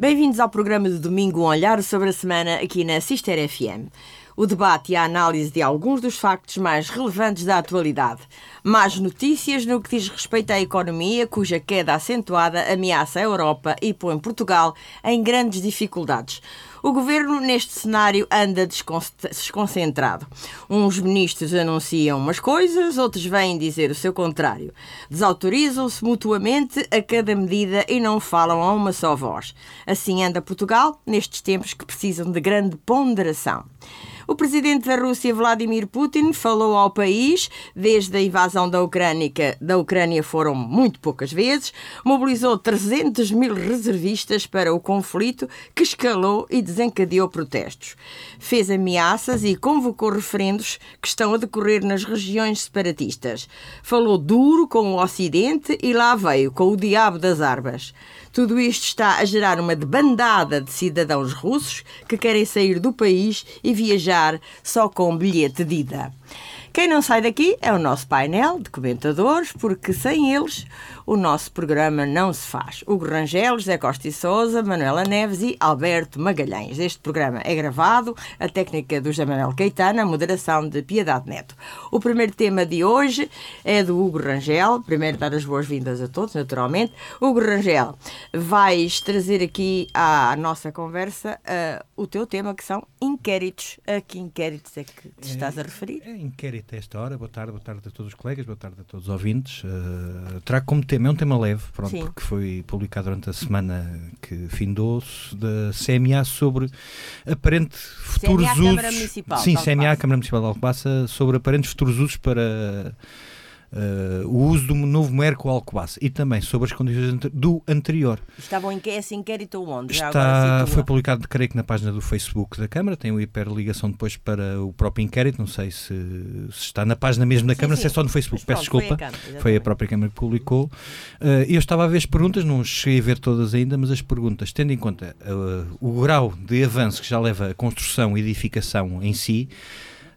Bem-vindos ao programa de domingo Um Olhar sobre a Semana aqui na Sister FM. O debate e a análise de alguns dos factos mais relevantes da atualidade. Mais notícias no que diz respeito à economia, cuja queda acentuada ameaça a Europa e põe Portugal em grandes dificuldades. O governo, neste cenário, anda desconcentrado. Uns ministros anunciam umas coisas, outros vêm dizer o seu contrário. Desautorizam-se mutuamente a cada medida e não falam a uma só voz. Assim anda Portugal nestes tempos que precisam de grande ponderação. O presidente da Rússia, Vladimir Putin, falou ao país desde a invasão da Ucrânia, da Ucrânia foram muito poucas vezes, mobilizou 300 mil reservistas para o conflito que escalou e desencadeou protestos. Fez ameaças e convocou referendos que estão a decorrer nas regiões separatistas. Falou duro com o Ocidente e lá veio com o diabo das armas. Tudo isto está a gerar uma debandada de cidadãos russos que querem sair do país e viajar só com bilhete de ida. Quem não sai daqui é o nosso painel de comentadores, porque sem eles o nosso programa não se faz. Hugo Rangel, José Costa e Souza, Manuela Neves e Alberto Magalhães. Este programa é gravado, a técnica do José Manuel Caetano, a moderação de Piedade Neto. O primeiro tema de hoje é do Hugo Rangel. Primeiro, dar as boas-vindas a todos, naturalmente. Hugo Rangel, vais trazer aqui à nossa conversa uh, o teu tema, que são inquéritos. A que inquéritos é que te estás a referir? É, é inquérito a esta hora. Boa tarde, boa tarde a todos os colegas, boa tarde a todos os ouvintes. Uh, trago como tema é um tema leve, pronto, porque foi publicado durante a semana que findou-se da CMA sobre aparente futuros CMA, usos. Câmara Municipal sim, CMA, Câmara Municipal de Alcobaça, sobre aparentes futuros usos para Uh, o uso do novo Merco Alcobaça e também sobre as condições do anterior. Estavam em que esse inquérito onde? Está, foi publicado, creio que na página do Facebook da Câmara, tem uma hiperligação depois para o próprio inquérito, não sei se, se está na página mesmo da sim, Câmara, sim. se é só no Facebook, Mas, peço pronto, desculpa, foi a, foi a, própria Câmara que publicou. Uh, eu estava a ver as perguntas, não cheguei a ver todas ainda, mas as perguntas, tendo em conta uh, o grau de avanço que já leva a construção e edificação em si,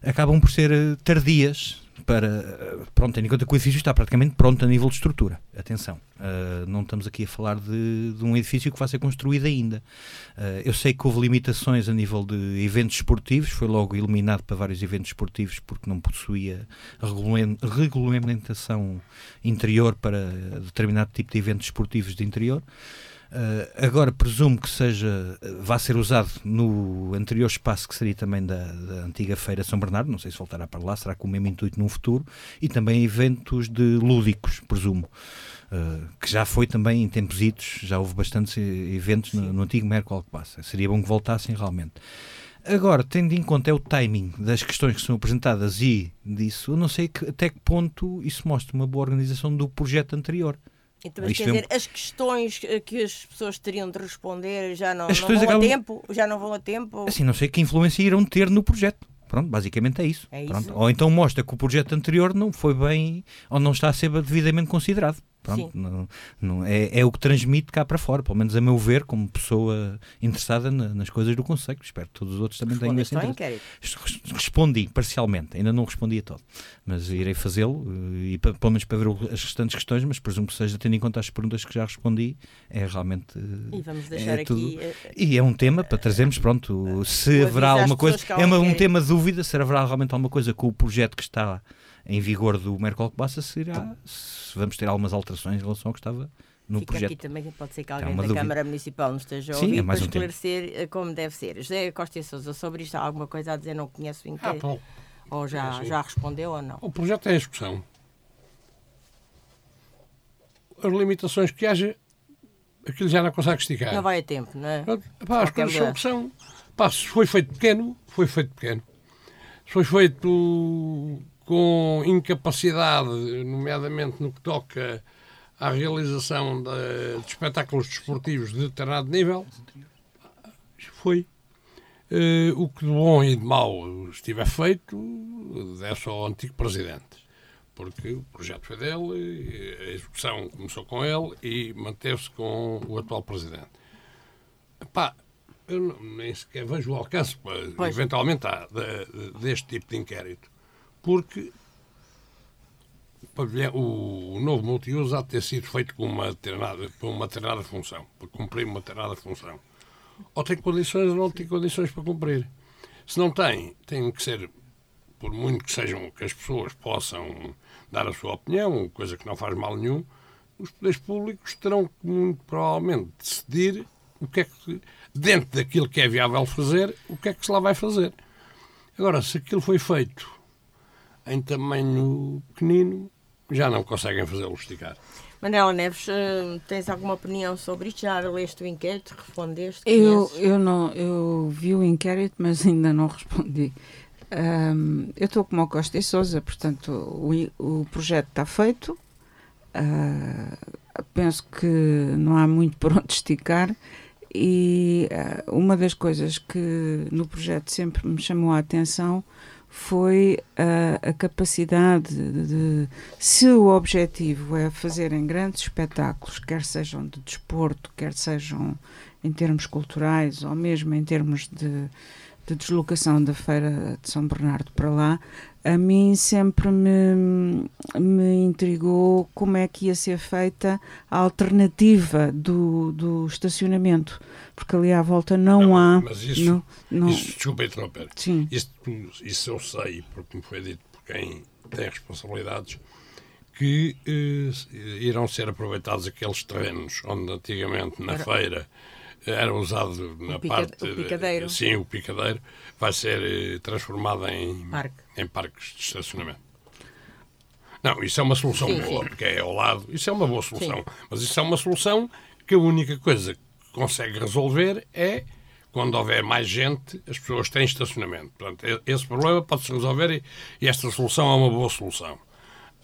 acabam por ser tardias para, pronto, tendo em conta que o edifício está praticamente pronto a nível de estrutura. Atenção, uh, não estamos aqui a falar de, de, um edifício que vai ser construído ainda. Uh, eu sei que houve limitações a nível de eventos esportivos, foi logo eliminado para vários eventos esportivos porque não possuía regulamentação interior para determinado tipo de eventos esportivos de interior. Uh, agora presumo que seja, vá ser usado no anterior espaço que seria também da, da, antiga Feira São Bernardo, não sei se voltará para lá, será com o mesmo intuito num futuro, e também eventos de lúdicos, presumo. Uh, que já foi também em tempos idos, já houve bastantes eventos no, no, antigo Merco Alcobaça. Seria bom que voltassem realmente. Agora, tendo em conta é o timing das questões que são apresentadas e disso, eu não sei que, até que ponto isso mostra uma boa organização do projeto anterior. Então, mas quer dizer, as questões que as pessoas teriam de responder já não, não vão acabam... a tempo? Já não vão a tempo? Assim, não sei que influência irão ter no projeto. Pronto, basicamente é isso. É isso. Ou então mostra que o projeto anterior não foi bem, ou não está a ser devidamente considerado. Pronto, não, não, é, é, o que transmite cá para fora, pelo menos a meu ver, como pessoa interessada na, nas coisas do Conselho. Espero que todos os outros também tenham esse interesse. Respondi parcialmente, ainda não respondi a todo, mas irei fazê-lo, eh, e pelo menos para ver as restantes questões, mas presumo que seja tendo em conta as perguntas que já respondi, é realmente. E vamos deixar é tudo, aqui. Eh, e é um tema para trazermos, pronto, se haverá alguma coisa. É uma, um tema de dúvida, se haverá realmente alguma coisa com o projeto que está em vigor do Mercosul Bassa será se vamos ter algumas alterações em relação ao que estava no Fica projeto. aqui também pode ser que alguém da dúvida. Câmara Municipal nos esteja a ouvir Sim, é para um esclarecer tempo. Eh, como deve ser. José Costa e Sousa, sobre isto há alguma coisa a dizer? Não conheço o inteiro? Ah, ou já, é já respondeu ou não? O projeto é em execução. As limitações que haja, aquilo já não consegue esticar. Não vai a tempo, não é? Pá, as coisas são que são. Pá, se foi feito pequeno, foi feito pequeno. Se foi feito com incapacidade, nomeadamente no que toca à realização de, de espetáculos desportivos de determinado nível, foi. Uh, o que de bom e de mau estiver feito deve ao antigo presidente, porque o projeto foi dele, a execução começou com ele e manteve-se com o atual presidente. Epá, eu nem sequer vejo o alcance, pois. eventualmente, há, de, de, deste tipo de inquérito porque o, novo multiuso há de ter sido feito com uma determinada, com uma determinada função, para cumprir uma determinada função. ou tem condições ou não tem condições para cumprir. Se não tem, tem que ser, por muito que sejam que as pessoas possam dar a sua opinião, coisa que não faz mal nenhum, os poderes públicos terão que muito provavelmente decidir o que é que, dentro daquilo que é viável fazer, o que é que se lá vai fazer. Agora, se aquilo foi feito em tamanho pequenino, já não conseguem fazê-lo esticar. Manela Neves, eh, tens alguma opinião sobre isto? Já leste o inquérito? Respondeste? Eu, eu, não, eu vi o inquérito, mas ainda não respondi. Um, eu estou como o Costa e Souza, portanto, o, o projeto está feito. Uh, penso que não há muito por onde esticar. E uh, uma das coisas que no projeto sempre me chamou a atenção foi a, a capacidade de, de, se o objetivo é fazerem grandes espetáculos, quer sejam de desporto, quer sejam em termos culturais ou mesmo em termos de, de deslocação da Feira de São Bernardo para lá, a mim sempre me, me intrigou como é que ia ser feita a alternativa do, do estacionamento, porque ali à volta não, não há. Mas isso, não, não... isso desculpa interromper. Sim. Isso, isso eu sei, porque me foi dito por quem tem responsabilidades, que eh, irão ser aproveitados aqueles terrenos onde antigamente na Era... feira era usado na pica, parte. O picadeiro. Sim, o picadeiro vai ser eh, transformado em, Parque. em parques de estacionamento. Não, isso é uma solução sim, boa, sim. porque é ao lado. Isso é uma boa solução. Sim. Mas isso é uma solução que a única coisa que consegue resolver é quando houver mais gente, as pessoas têm estacionamento. Portanto, esse problema pode-se resolver e, e esta solução é uma boa solução.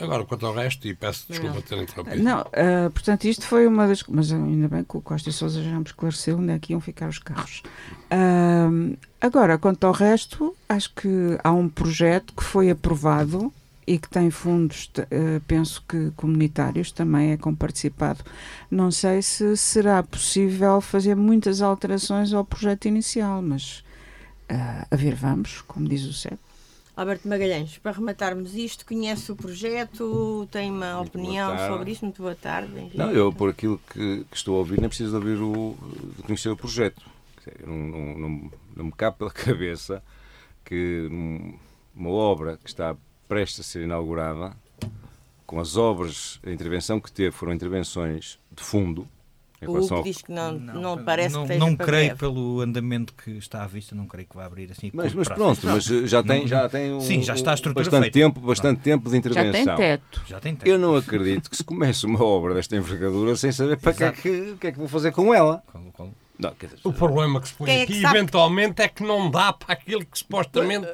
Agora, quanto ao resto, e peço desculpa não. ter interrompido. Não, uh, portanto, isto foi uma das. Mas ainda bem que o Costa e Souza já me esclareceu onde é que iam ficar os carros. Uh, agora, quanto ao resto, acho que há um projeto que foi aprovado e que tem fundos, uh, penso que comunitários, também é comparticipado. Não sei se será possível fazer muitas alterações ao projeto inicial, mas a ver, vamos, como diz o CEP. Alberto Magalhães, para rematarmos isto, conhece o projeto, tem uma Muito opinião sobre isso? Muito boa tarde. Enfim. Não, eu, por aquilo que, que, estou a ouvir, nem preciso de ouvir o, de conhecer o projeto. Não, não, não, não me cabe pela cabeça que uma obra que está prestes a ser inaugurada, com as obras, a intervenção que teve foram intervenções de fundo, o Hugo diz que não, não, não parece não, que Não creio breve. pelo andamento que está à vista, não creio que vá abrir assim. Mas, mas pronto, mas já tem, já tem um, Sim, já está a estrutura bastante feita. tempo, bastante tempo de intervenção. Já tem teto. Já tem teto. Eu não acredito que se comece uma obra desta envergadura sem saber para que é que, que é que vou fazer com ela. Com, com, não, dizer, o problema que se põe é aqui, eventualmente, é que não dá para aquilo que supostamente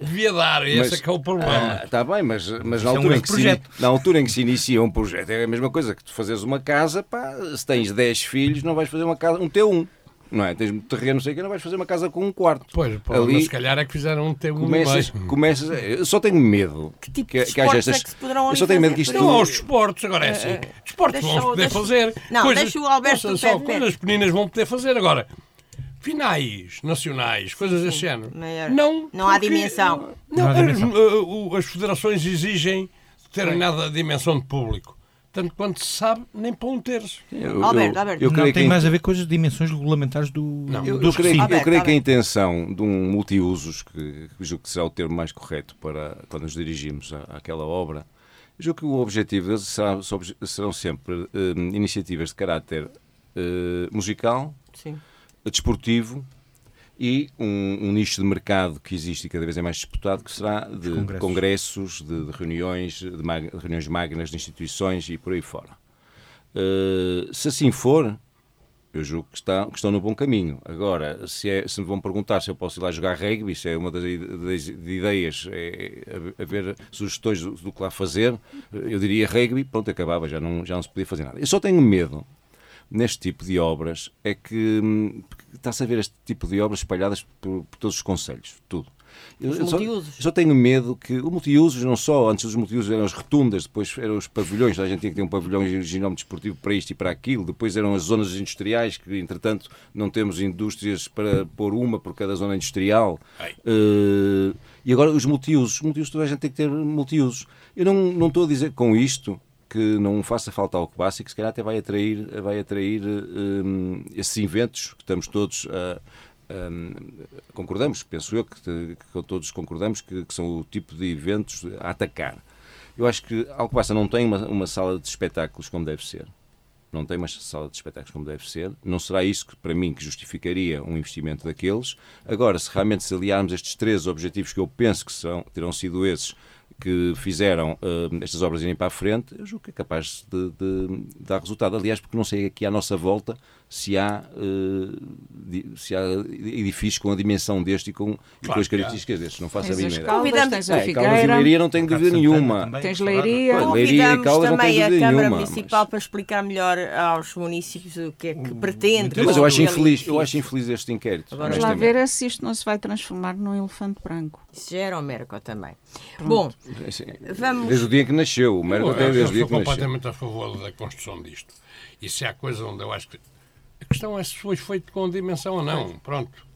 devia dar. Esse mas, é que é o problema. Está ah, bem, mas, mas na, é altura um em que se, na altura em que se inicia um projeto, é a mesma coisa que tu fazes uma casa, pá, se tens 10 filhos, não vais fazer uma casa, um T1 não é? Tens terreno, não sei que, não vais fazer uma casa com um quarto. Pois, pô, Ali, mas se calhar é que fizeram um tempo começas, começas, Eu só tenho medo. Que tipo que, de que haja estas, é que se poderão Eu só tenho medo que isto. Não, aos desportos, agora é assim. Uh, desportos vão poder deixa, fazer. Não, coisas, deixa o Alberto só, coisas pequeninas vão poder fazer. Agora, finais nacionais, coisas desse género. Não, não há dimensão. Não, não há dimensão. As, as federações exigem determinada dimensão de público tanto quanto se sabe, nem para um terço. Eu, Alberto, Alberto. Eu, eu não tem que... mais a ver com as dimensões regulamentares do. Não, eu, eu creio, Alberto, eu creio que a intenção de um multiusos, que, julgo que será o termo mais correto para quando nos dirigimos à, àquela obra, julgo que o objetivo será, serão sempre uh, iniciativas de caráter uh, musical, Sim. desportivo e um, um, nicho de mercado que existe e cada vez é mais disputado, que será de congressos, congressos de, de, reuniões, de, mag, reuniões magnas de instituições e por aí fora. Uh, se assim for, eu julgo que, está, que estão no bom caminho. Agora, se, é, se me vão perguntar se eu posso ir lá jogar rugby, isso é uma das, das ideias, é, haver sugestões do, do, que lá fazer, eu diria rugby, pronto, acabava, já não, já não se podia fazer nada. Eu só tenho medo neste tipo de obras é que hum, está-se a ver este tipo de obras espalhadas por, por todos os conselhos, tudo. Eu, eu, só, só, tenho medo que o multiusos, não só, antes dos multiusos eram as rotundas, depois eram os pavilhões, a gente tinha que ter um pavilhão de ginómetro desportivo para isto e para aquilo, depois eram as zonas industriais, que entretanto não temos indústrias para pôr uma por cada zona industrial. Uh, e agora os multiusos, os multiusos toda a gente tem que ter multiusos. Eu não, não estou a dizer com isto que não faça falta ao que básico, se calhar até vai atrair, vai atrair um, esses inventos que estamos todos a. Um, concordamos, penso eu que, que todos concordamos que, que, são o tipo de eventos a atacar. Eu acho que Alcobaça não tem uma, uma sala de espetáculos como deve ser não tem uma sala de espetáculos como deve ser. Não será isso que, para mim, que justificaria um investimento daqueles. Agora, se realmente se aliarmos estes três objetivos que eu penso que são, terão sido esses que fizeram uh, estas obras irem para a frente, eu julgo que é capaz de, de, dar resultado. Aliás, porque não sei aqui à nossa volta se há, uh, se há edifícios com a dimensão deste e com, claro, e com as características destes. Não faço a mínima ideia. Convidamos a Figueira. É, Leiria não tenho dúvida nenhuma. Tens Leiria. Leiria Convidamos também a Câmara nenhuma, Municipal mas... para explicar melhor aos municípios o que é que pretende. Mas eu acho infeliz, eu acho infeliz este inquérito. Vamos lá ver se isto não se vai transformar num elefante branco. Isso já era o Merco também. Pronto. Bom, vamos... Desde o dia que nasceu, o Merco até desde o dia que nasceu. Eu sou completamente a favor da construção disto. E se há coisa onde eu acho que a questão é se foi feito com dimensão ou não. Pronto.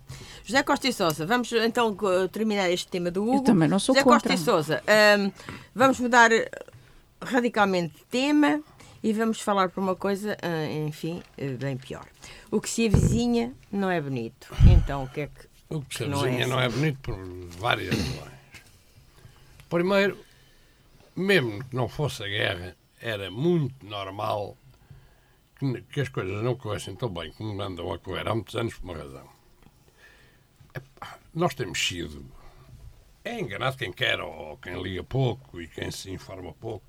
José Costa e Sousa, vamos então terminar este tema do Hugo. Eu também não sou José contra. Costa e Sousa, um, vamos mudar radicalmente de tema e vamos falar por uma coisa, enfim, bem pior. O que se avizinha não é bonito. Então, o que é que. O que se avizinha não é, não é bonito por várias razões. Primeiro, mesmo que não fosse a guerra, era muito normal que, que as coisas não corressem tão bem como andam a correr há muitos anos por uma razão. Nós temos sido. É enganado quem quer ou quem liga pouco e quem se informa pouco,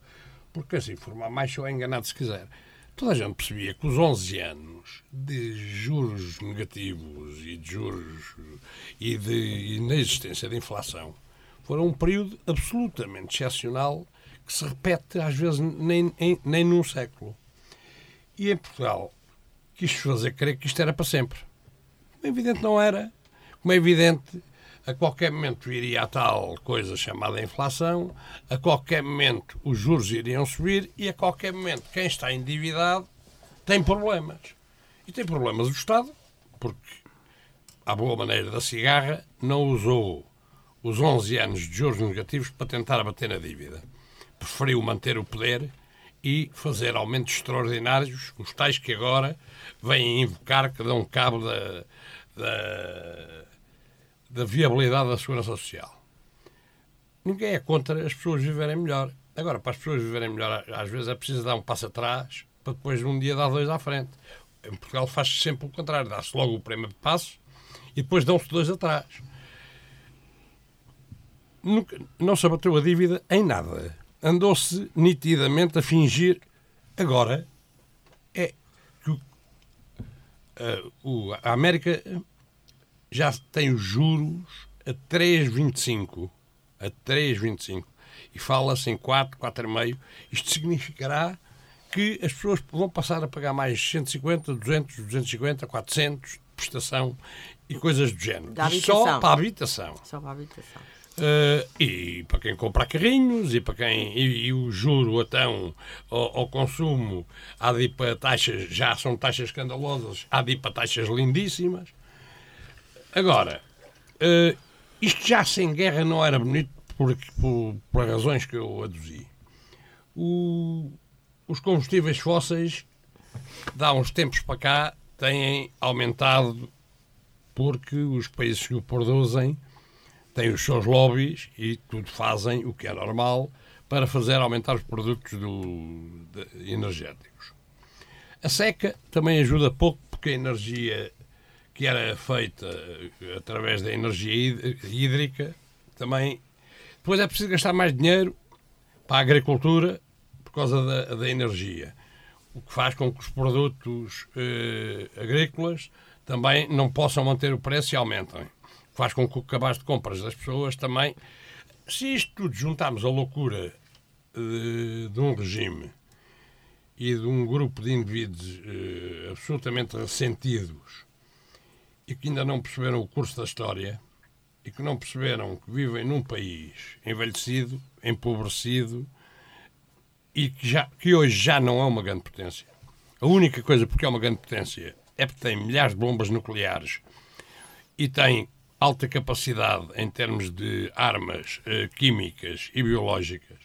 porque quem se informa mais só é enganado se quiser. Toda a gente percebia que os 11 anos de juros negativos e de juros e de inexistência de inflação foram um período absolutamente excepcional que se repete às vezes nem, nem, nem num século. E em Portugal quis fazer crer que isto era para sempre. Como é evidente, não era. Como é evidente, a qualquer momento iria a tal coisa chamada inflação, a qualquer momento os juros iriam subir e a qualquer momento quem está endividado tem problemas. E tem problemas o Estado, porque, à boa maneira da cigarra, não usou os 11 anos de juros negativos para tentar abater na dívida. Preferiu manter o poder e fazer aumentos extraordinários, os tais que agora vêm invocar que dão cabo da, da, da viabilidade da segurança social. Ninguém é contra as pessoas viverem melhor. Agora, para as pessoas viverem melhor, às vezes é preciso dar um passo atrás para depois um dia dar dois à frente. Em Portugal faz-se sempre o contrário, dá-se logo o primeiro passo e depois dão-se dois atrás. Nunca, não se abateu a dívida em nada andou-se nitidamente a fingir. Agora é que uh, o, a América já tem os juros a 3,25. A 3,25. E fala-se em 4, 4,5. Isto significará que as pessoas vão passar a pagar mais 150, 200, 250, 400 de prestação e coisas do género. Só para a habitação. Só para a habitação. Uh, e para quem compra carrinhos e para quem e, e o juro então ao, ao, consumo há de ir para taxas já são taxas escandalosas há de ir para taxas lindíssimas. Agora uh, isto já sem guerra não era bonito por, por, por razões que eu aduzi. O, os combustíveis fósseis dá uns tempos para cá têm aumentado porque os países que o produzem têm os seus lobbies e tudo fazem o que é normal para fazer aumentar os produtos do, de, energéticos. A seca também ajuda pouco porque a energia que era feita eh, através da energia hídrica também. Depois é preciso gastar mais dinheiro para a agricultura por causa da, da energia, o que faz com que os produtos eh, agrícolas também não possam manter o preço e aumentem faz com que o cabaz de compras das pessoas também. Se isto tudo juntarmos a loucura de, de um regime e de um grupo de indivíduos eh, absolutamente ressentidos e que ainda não perceberam o curso da história e que não perceberam que vivem num país envelhecido, empobrecido e que, já, que hoje já não é uma grande potência. A única coisa porque é uma grande potência é porque tem milhares de bombas nucleares e tem alta capacidade em termos de armas uh, químicas e biológicas,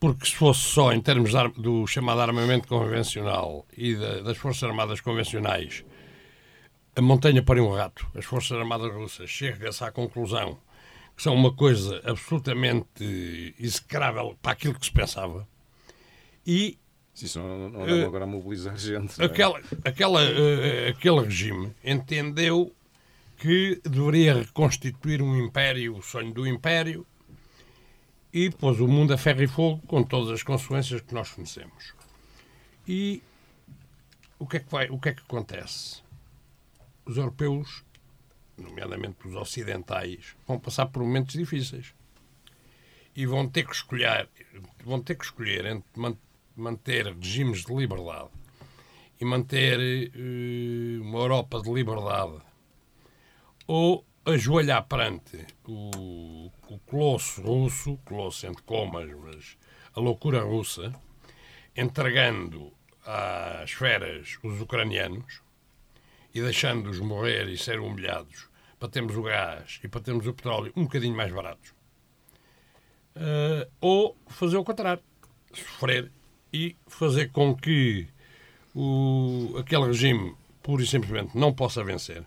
porque se fosse só em termos do chamado armamento convencional e da, das Forças Armadas convencionais, a montanha para um rato, as Forças Armadas Russas, chega-se à conclusão que são uma coisa absolutamente execrável para aquilo que se pensava. E. Isso não, não uh, agora a mobilizar gente. É? Aquela, aquela, uh, aquele regime entendeu que deveria reconstituir um império, o sonho do império, e pôs o mundo a ferro e fogo com todas as consequências que nós conhecemos. E o que é que, vai, o que, é que acontece? Os europeus, nomeadamente os ocidentais, vão passar por momentos difíceis e vão ter que escolher, vão ter que escolher entre manter regimes de liberdade e manter uh, uma Europa de liberdade ou ajoelhar perante o, o colosso russo, colosso entre comas, mas a loucura russa, entregando às feras os ucranianos e deixando-os morrer e ser humilhados para termos o gás e para termos o petróleo um bocadinho mais baratos. Uh, ou fazer o contrário, sofrer e fazer com que o, aquele regime pura e simplesmente não possa vencer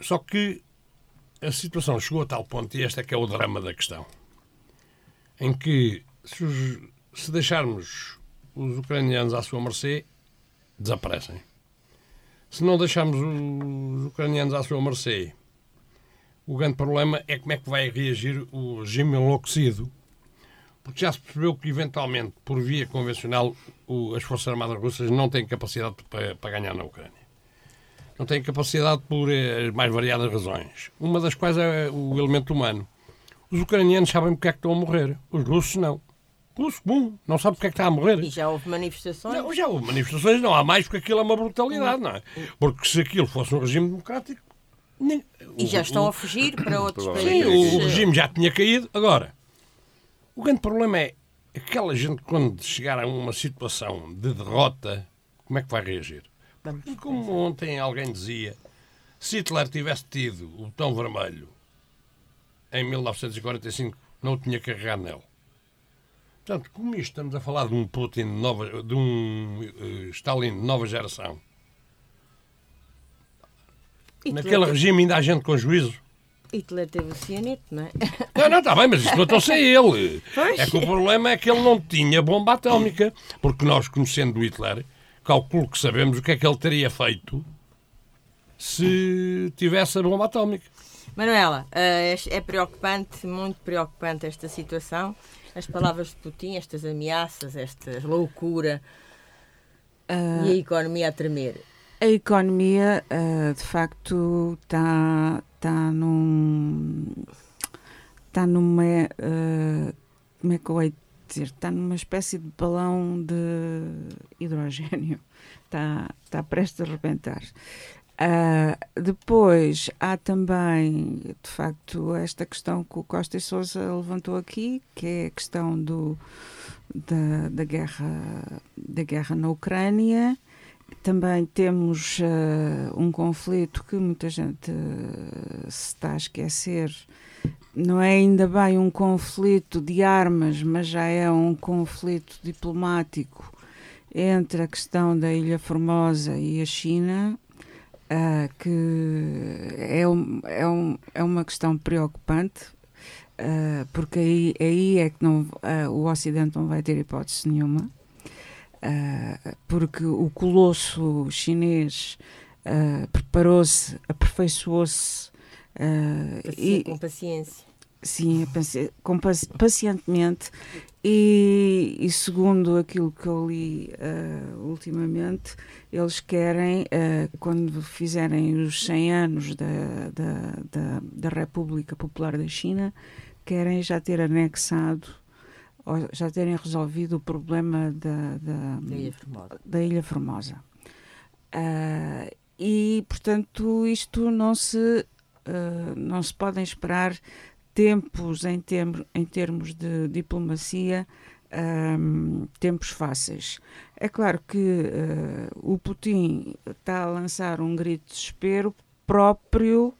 só que a situação chegou a tal ponto, e este é que é o drama da questão, em que se, os, se deixarmos os ucranianos à sua mercê, desaparecem. Se não deixarmos os ucranianos à sua mercê, o grande problema é como é que vai reagir o regime enlouquecido, porque já se percebeu que, eventualmente, por via convencional, as Forças Armadas Russas não têm capacidade para, para ganhar na Ucrânia não têm capacidade por as mais variadas razões. Uma das quais é o elemento humano. Os ucranianos sabem porque é que estão a morrer. Os russos não. Russo comum não sabe porque é que está a morrer. E já houve manifestações? Não, já houve manifestações, não há mais porque aquilo é uma brutalidade, não é? Porque se aquilo fosse um regime democrático. Nem, e o, já estão o, a fugir para outros países. Sim, o, o regime já tinha caído. Agora, o grande problema é aquela gente, quando chegar a uma situação de derrota, como é que vai reagir? Vamos. Como ontem alguém dizia, se Hitler tivesse tido o botão vermelho em 1945, não o tinha carregado nele. Portanto, como isto estamos a falar de um Putin de, nova, de um uh, Stalin de nova geração, Hitler naquele teve... regime ainda há gente com juízo. Hitler teve o cianete, não é? Não, não, está bem, mas isso matou-se a ele. Pois. É que o problema é que ele não tinha bomba atómica, porque nós, conhecendo Hitler, calculo que sabemos o que é que ele teria feito se tivesse a bomba atómica. Manuela, eh, é preocupante, muito preocupante esta situação. As palavras de Putin, estas ameaças, esta loucura uh, e a economia a tremer. A economia, uh, de facto, está tá num. está numa. Uh, como é que eu hei dizer, está numa espécie de balão de hidrogênio, está, está prestes a rebentar. Uh, depois há também, de facto, esta questão que o Costa e Souza levantou aqui, que é a questão do, da, da, guerra, da guerra na Ucrânia. Também temos uh, um conflito que muita gente uh, se está a esquecer, não é ainda bem um conflito de armas, mas já é um conflito diplomático entre a questão da Ilha Formosa e a China, uh, que é, um, é, um, é uma questão preocupante, uh, porque aí, aí é que não, uh, o Ocidente não vai ter hipótese nenhuma, porque o colosso chinês preparou-se, aperfeiçoou-se. E, com paciência Sim, com, pacientemente e, e, segundo aquilo que eu li uh, ultimamente, eles querem, uh, quando fizerem os 100 anos da, da, da, da, República Popular da China, querem já ter anexado, ou já terem resolvido o problema da, da, da Ilha Formosa. Da Ilha Formosa. Uh, e, portanto, isto não se, não se podem esperar tempos em, termos, em termos de diplomacia, um, tempos fáceis. É claro que uh, o Putin está a lançar um grito de desespero próprio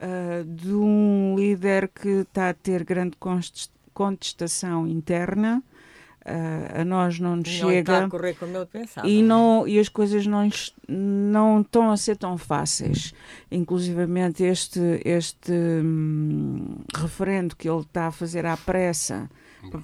uh, de um líder que está a ter grande contestação interna. Uh, a nós não nos não chega está a correr como eu pensava, e não e as coisas não não estão a ser tão fáceis. Inclusivamente este este hum, referendo que ele está a fazer à pressa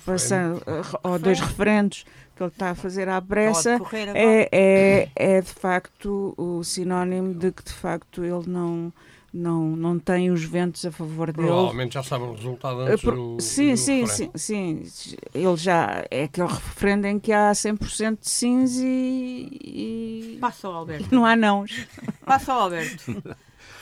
passando, ou dois referendos que ele está a fazer à pressa é, é, é de facto o sinónimo de que de facto ele não não, não tem os ventos a favor dele. Provavelmente já sabe o resultado antes uh, do, sim, do sim, sim, sim. Ele já é aquele referendo em que há 100% de sims e, e... Passa o Alberto. Não há não. Passa o Alberto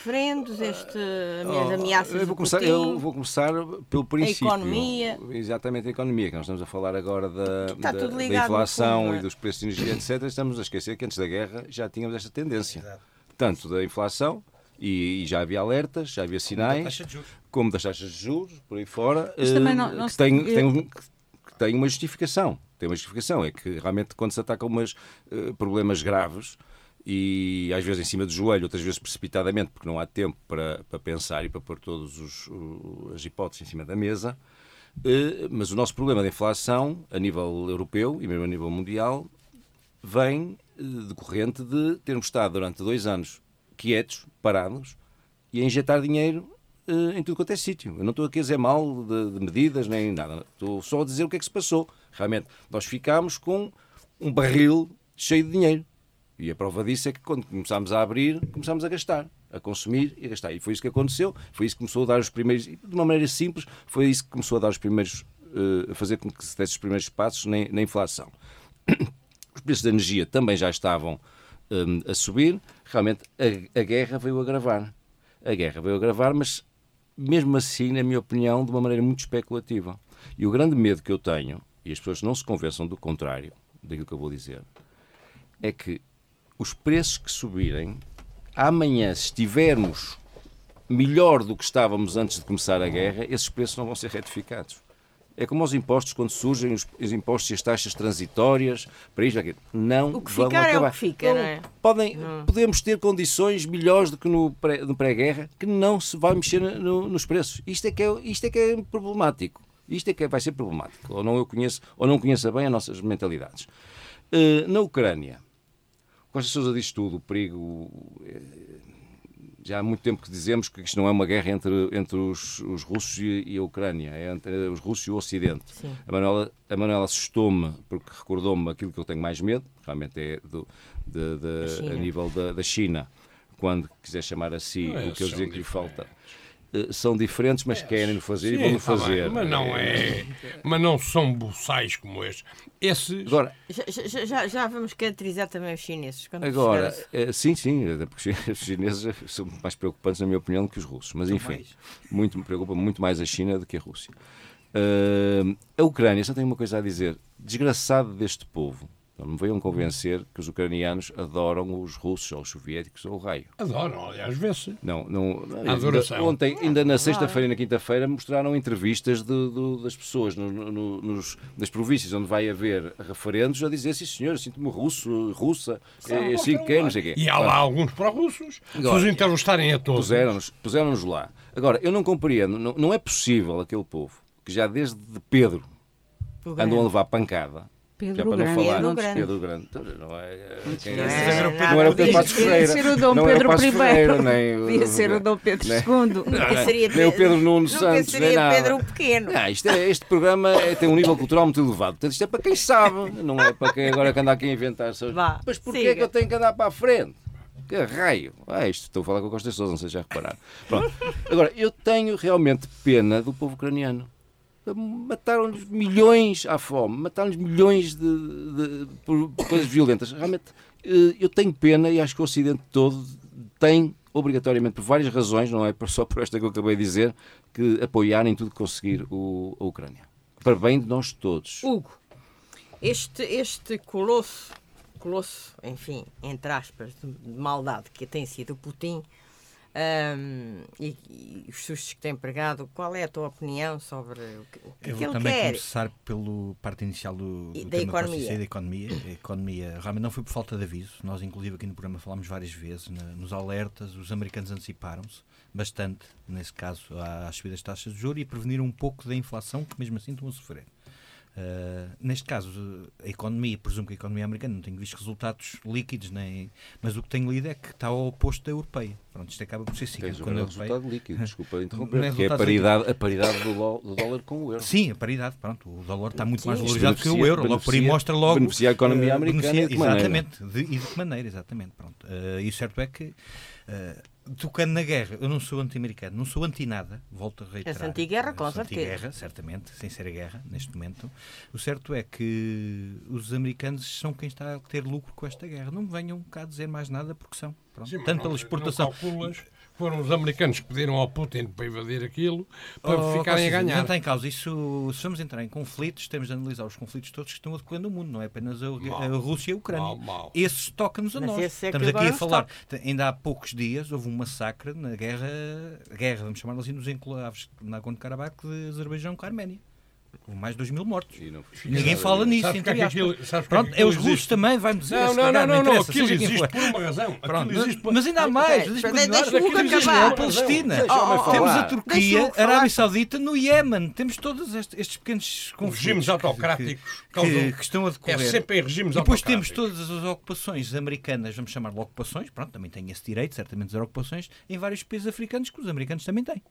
referendos, este, oh, ameaças eu vou, começar, eu vou começar pelo princípio. A economia. Exatamente, a economia, que nós estamos a falar agora da, da, da, inflação e dos preços de energia, etc. Estamos a esquecer que antes da guerra já tínhamos esta tendência. Exato. Tanto da inflação, e, e, já havia alertas, já havia sinais, como das taxas de juros, por aí fora, uh, não, não que, tem, tem, que tem uma justificação. Tem uma justificação, é que realmente quando se atacam umas, uh, problemas graves, e às vezes em cima do joelho, outras vezes precipitadamente, porque não há tempo para, para pensar e para pôr todas as hipóteses em cima da mesa. Eh, mas o nosso problema de inflação, a nível europeu e mesmo a nível mundial, vem eh, decorrente de termos estado durante dois anos quietos, parados, e a injetar dinheiro eh, em tudo quanto é sítio. Eu não estou aqui a dizer mal de, de medidas nem nada. Estou só a dizer o que é que se passou. Realmente, nós ficámos com um barril cheio de dinheiro e a prova disso é que quando começámos a abrir, começámos a gastar, a consumir e a gastar. E foi isso que aconteceu, foi isso que começou a dar os primeiros, de uma maneira simples, foi isso que começou a dar os primeiros, uh, a fazer com que se desse os primeiros passos na, na inflação. Os preços da energia também já estavam um, a subir, realmente a, a guerra veio agravar. A guerra veio agravar, mas mesmo assim, na minha opinião, de uma maneira muito especulativa. E o grande medo que eu tenho, e as pessoas não se convençam do contrário daquilo que eu vou dizer, é que os preços que subirem, amanhã, se estivermos melhor do que estávamos antes de começar a guerra, esses preços não vão ser retificados. É como os impostos, quando surgem os, os impostos e as taxas transitórias, para isto, aquilo. Não o que vão ficar acabar. É o que fica, não, é? podem, não. Podemos ter condições melhores do que no pré-guerra, pré que não se vai mexer no, nos preços. Isto é, que é, isto é que é problemático. Isto é que vai ser problemático. Ou não eu conheço, ou não conheça bem as nossas mentalidades. Uh, na Ucrânia, Costa Sousa diz tudo, o perigo. Já há muito tempo que dizemos que isto não é uma guerra entre, entre os, os russos e, e, a Ucrânia, é entre os russos e o Ocidente. Sim. A Manuela, a Manuela assustou-me porque recordou-me aquilo que eu tenho mais medo, realmente é do, de, de, a nível da, da China, quando quiser chamar assim é, o que eu dizia que lhe falta. Eh, são diferentes, mas é, querem fazer sim, e vão fazer. Bem, mas não é, mas não são buçais como estes. Esses... Agora, já, já, já vamos caracterizar também os chineses. Agora, é, sim, sim, porque os chineses são mais preocupantes, na minha opinião, do que os russos. Mas enfim, muito, me preocupa muito mais a China do que a Rússia. Uh, a Ucrânia, só tenho uma coisa a dizer. Desgraçado deste povo não me venham convencer que os ucranianos adoram os russos ou os soviéticos ou o raio. Adoram, aliás, vê-se. Não, não. A adoração. Ainda, ontem, ainda na sexta-feira e na quinta-feira, mostraram entrevistas de, de, das pessoas no, no, nos, nas províncias onde vai haver referendos a dizer: sim, senhor, sinto-me russo, russa, é, assim que não sei o quê. E há lá alguns pró-russos. Se os entrevistarem a todos. Puseram-nos puseram lá. Agora, eu não compreendo, não, não é possível aquele povo que já desde Pedro andam a levar pancada Pedro para Grande. Pedro Grande. Pedro Grande. Não, é, quem é, é, não era o Pedro Passos Ferreira. ser o Dom não Pedro I. Ferreira, nem, Devia ser o Dom Pedro II. nem o Pedro Nuno Santos. seria nem nada. Pedro o Pequeno. Não, isto é, este programa é, tem um nível cultural muito elevado. Portanto, isto é para quem sabe. Não é para quem agora que anda aqui a inventar. Vá, Mas porquê é que eu tenho que andar para a frente? Que raio! Ah, isto estou a falar com o Costa Sousa, não sei se já repararam. Pronto. Agora, eu tenho realmente pena do povo ucraniano mataram-lhes milhões à fome, mataram-lhes milhões de, de, por coisas violentas. Realmente, eh, eu tenho pena e acho que o Ocidente todo tem, obrigatoriamente, por várias razões, não é só por esta que eu acabei de dizer, que apoiar em tudo que conseguir o, a Ucrânia. Para bem de nós todos. Hugo, este, este colosso, colosso, enfim, entre aspas, de maldade que tem sido Putin, um, e, e, os sustos que tem pregado. Qual é a tua opinião sobre o que, o que Eu vou também quer? começar pelo parte inicial do, do da economia. da economia. A economia realmente não foi por falta de aviso. Nós, inclusive, aqui no programa falámos várias vezes na, nos alertas. Os americanos anteciparam-se bastante, nesse caso, às subidas de taxas de juros e preveniram um pouco da inflação que mesmo assim estão a sofrer. Uh, neste caso, a economia, presumo que a economia americana não tenho visto resultados líquidos, nem, mas o que tenho lido é que está ao oposto da europeia. Pronto, isto acaba por ser assim. Tens quando um europeia... resultado líquido, desculpa interromper, é que é a paridade, a paridade do, do, dólar com o euro. Sim, a paridade, pronto, o dólar está muito Sim, mais valorizado que o euro, logo por aí mostra logo... Beneficia a economia uh, americana beneficia, de Exatamente, de, e de que maneira, exatamente. Pronto. Uh, e o certo é que... Uh, tocando na guerra, eu não sou anti-americano, não sou anti-nada, volto a reiterar. Essa anti-guerra, com certeza. Anti-guerra, certamente, sem ser a guerra, neste momento. O certo é que os americanos são quem está a ter lucro com esta guerra. Não me venham cá dizer mais nada porque são. Pronto. Sim, Tanto não, pela exportação. Foram os americanos que pediram ao Putin para invadir aquilo para oh, ficarem a ganhar. Não está em causa. Isso, se vamos entrar em conflitos, temos de analisar os conflitos todos que estão a decorrer no mundo, não é apenas a, mal, a Rússia e a Ucrânia. Mal, mal. Esses tocam-nos a Mas nós. É Estamos aqui a falar. Ainda há poucos dias houve um massacre na guerra, guerra vamos chamar assim, nos enclaves na Nagorno-Karabakh de Azerbaijão com a Arménia mais de 2 mil mortos. Ninguém fala nisso, entre que aquilo, Pronto, é os russos também, vai-me dizer. Não, não, não, não, não, aquilo existe por uma razão. Pronto, mas, mas ainda há mais. Deixa-me a Palestina. Temos a Turquia, a Arábia Saudita no Iémen. Temos todos estes pequenos conflitos. Regimes autocráticos que, que, estão a decorrer. É sempre em regimes e depois temos todas as ocupações americanas, vamos chamar de ocupações, pronto, também têm esse direito, certamente, das ocupações, em vários países africanos que os americanos também têm.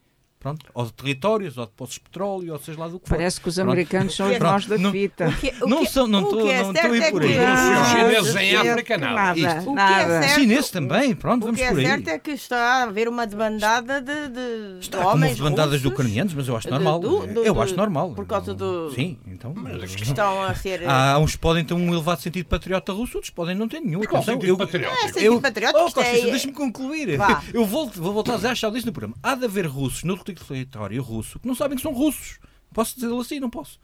Pronto, ou de territórios, ou de poços de petróleo, ou seja lá do que for. Parece que os americanos Pronto. são os nós da fita. Não são, não estou é não estou por aí. Os chineses em África, nada. Isto. O nada. É certo, chineses também, pronto, vamos por aí. O que é certo é que está a haver uma debandada de, de, está de homens como debandadas de ucranianos, mas eu acho normal. Do, do, eu acho normal. Por causa do... Sim, então... Mas que estão a ser... Há uns que podem ter um elevado sentido patriota russo, outros podem não ter nenhum. Qual sentido eu, patriótico? É, sentido patriótico, é... Deixa-me concluir. Eu vou voltar a dizer, achar disso no programa. Há de haver russos no território russo que não sabem que são russos. Posso dizê-lo assim? Não posso.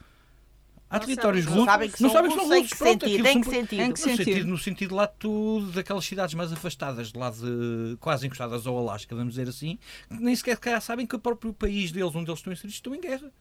Há não territórios russos. Não sabem que, não sabem que são russos. Pronto, sentido, em que sentido? Em que sentido? sentido? No sentido lá tudo, daquelas cidades mais afastadas, de lá de, quase encostadas ao Alasca, vamos dizer assim, que nem sequer sabem que o próprio país deles, onde eles estão inseridos, estão em guerra.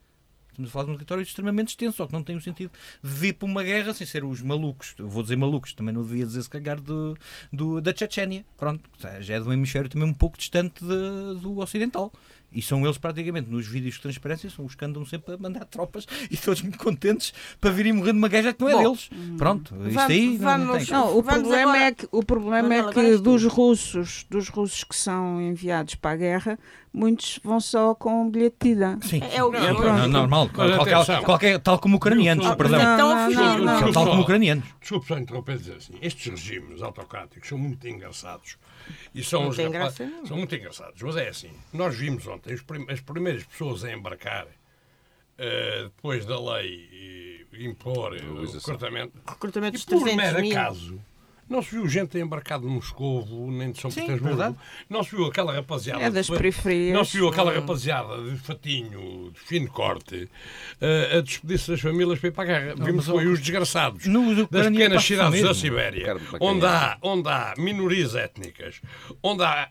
Estamos a falar de um território extremamente extenso, só que não tem o sentido de vir para uma guerra sem ser os malucos. Eu vou dizer malucos, também não devia dizer se calhar do, do, da Chechênia. Pronto, já é de um hemisfério também um pouco distante de, do ocidental. E são eles praticamente, nos vídeos de transparência, são os que andam sempre a mandar tropas e todos muito contentes para virem morrer numa guerra que não é Bom, deles. Hum. Pronto, vamos, isto aí vamos, não, tem. Não, o problema agora... é que, o problema é que dos russos, dos russos que são enviados para a guerra, muitos vão só com um bilhete de ida. Sim, é, o é, não, normal, qualquer, qualquer, tal como ucranianos, não, perdão. Não, não, não, tal como ucranianos. Desculpe só interromper e dizer assim, estes regimes autocráticos são muito engraçados e são, muito são muito engraçados. Mas é assim, nós vimos ontem as primeiras pessoas a embarcar uh, depois da lei impor o recrutamento. Recrutamento de 300 por mero mil. acaso, não se viu gente embarcada de Moscovo, nem de São Sim, Petersburgo. Não se viu aquela rapaziada. É das de, periferias. Não se viu aquela rapaziada de fatinho, de fino corte, uh, a despedir-se das famílias para ir para a guerra. Não, Vimos foi os desgraçados no, das pequenas cidades da Sibéria, onde há, onde há minorias étnicas, onde há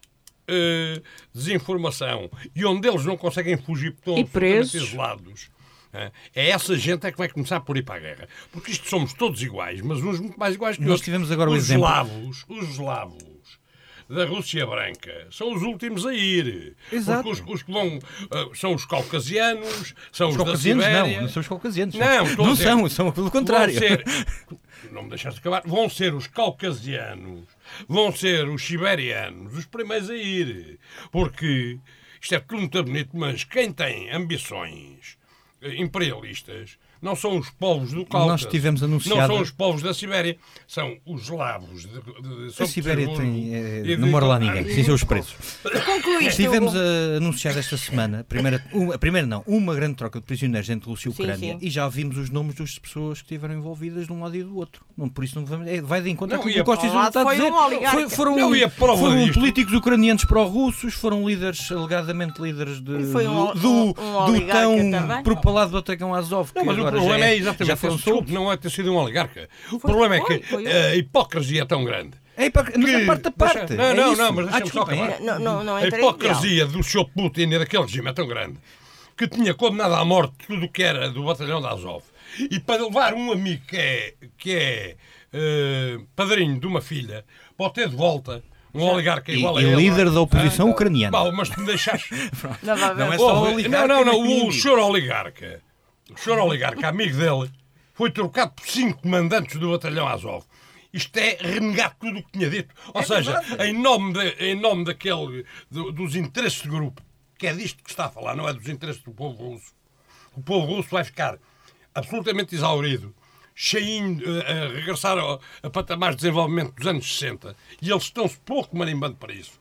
uh, desinformação e onde eles não conseguem fugir porque estão isolados é essa gente é que vai começar por ir para a guerra. Porque isto somos todos iguais, mas uns muito mais iguais que Nós outros. tivemos agora os exemplo. eslavos, os eslavos da Rússia Branca são os últimos a ir. Exato. Os, os que vão uh, são os caucasianos, são os, os caucasianos. Não, não são os caucasianos. Não, não dizer, são, são pelo contrário. Ser, não me deixaste acabar. Vão ser os caucasianos, vão ser os siberianos os primeiros a ir. Porque isto é tudo muito bonito, mas quem tem ambições imperialistas não são os povos do Cáucaso. Nós tivemos anunciado... Não são os povos da Sibéria, são os eslavos. De, de, de a Sibéria tem... É, não mora lá ninguém, são os preços. Tivemos uh, anunciado esta semana, primeira, uma, primeira não, uma grande troca de prisioneiros entre Rússia e Ucrânia sim, sim. e já vimos os nomes das pessoas que estiveram envolvidas de um lado e do outro. Não, por isso não vamos, é, vai de encontro àquilo que o Costa está a dizer. Um foi, foram não, foram políticos ucranianos pró-russos, foram líderes, alegadamente líderes de, um, do, um, do tão propalado batacão Azov. Não, mas o problema é exatamente já foram desculpe, não é ter sido um oligarca. O problema é que a hipocrisia é tão grande É para, mas a parte da parte. Não, é não, isso. não, mas Ah, deixa-me só desculpem, acabar. é. Não, não, não A hipocrisia do Sr. Putin e daquele regime é tão grande que tinha condenado à morte tudo o que era do batalhão da Azov. E para levar um amigo que é, que é eh, padrinho de uma filha, pode ter de volta um oligarca E, igual a e ele. líder da oposição ucraniana. Mal, mas tu me deixaste. Não. Não é só Ouve, oligarca. não, não, não. O senhor oligarca, o senhor oligarca, amigo dele, foi trocado por cinco comandantes do batalhão Azov. Isto é renegar tudo o que tinha dito. Ou seja, em nome, de, em nome daquele, do- dos interesses de grupo, que é disto que está a falar, não é dos interesses do povo russo. O povo russo vai ficar absolutamente exaurido, cheinho, eh, a regressar ao- a patamares de desenvolvimento dos anos 60, e eles estão-se pouco marimbando para isso.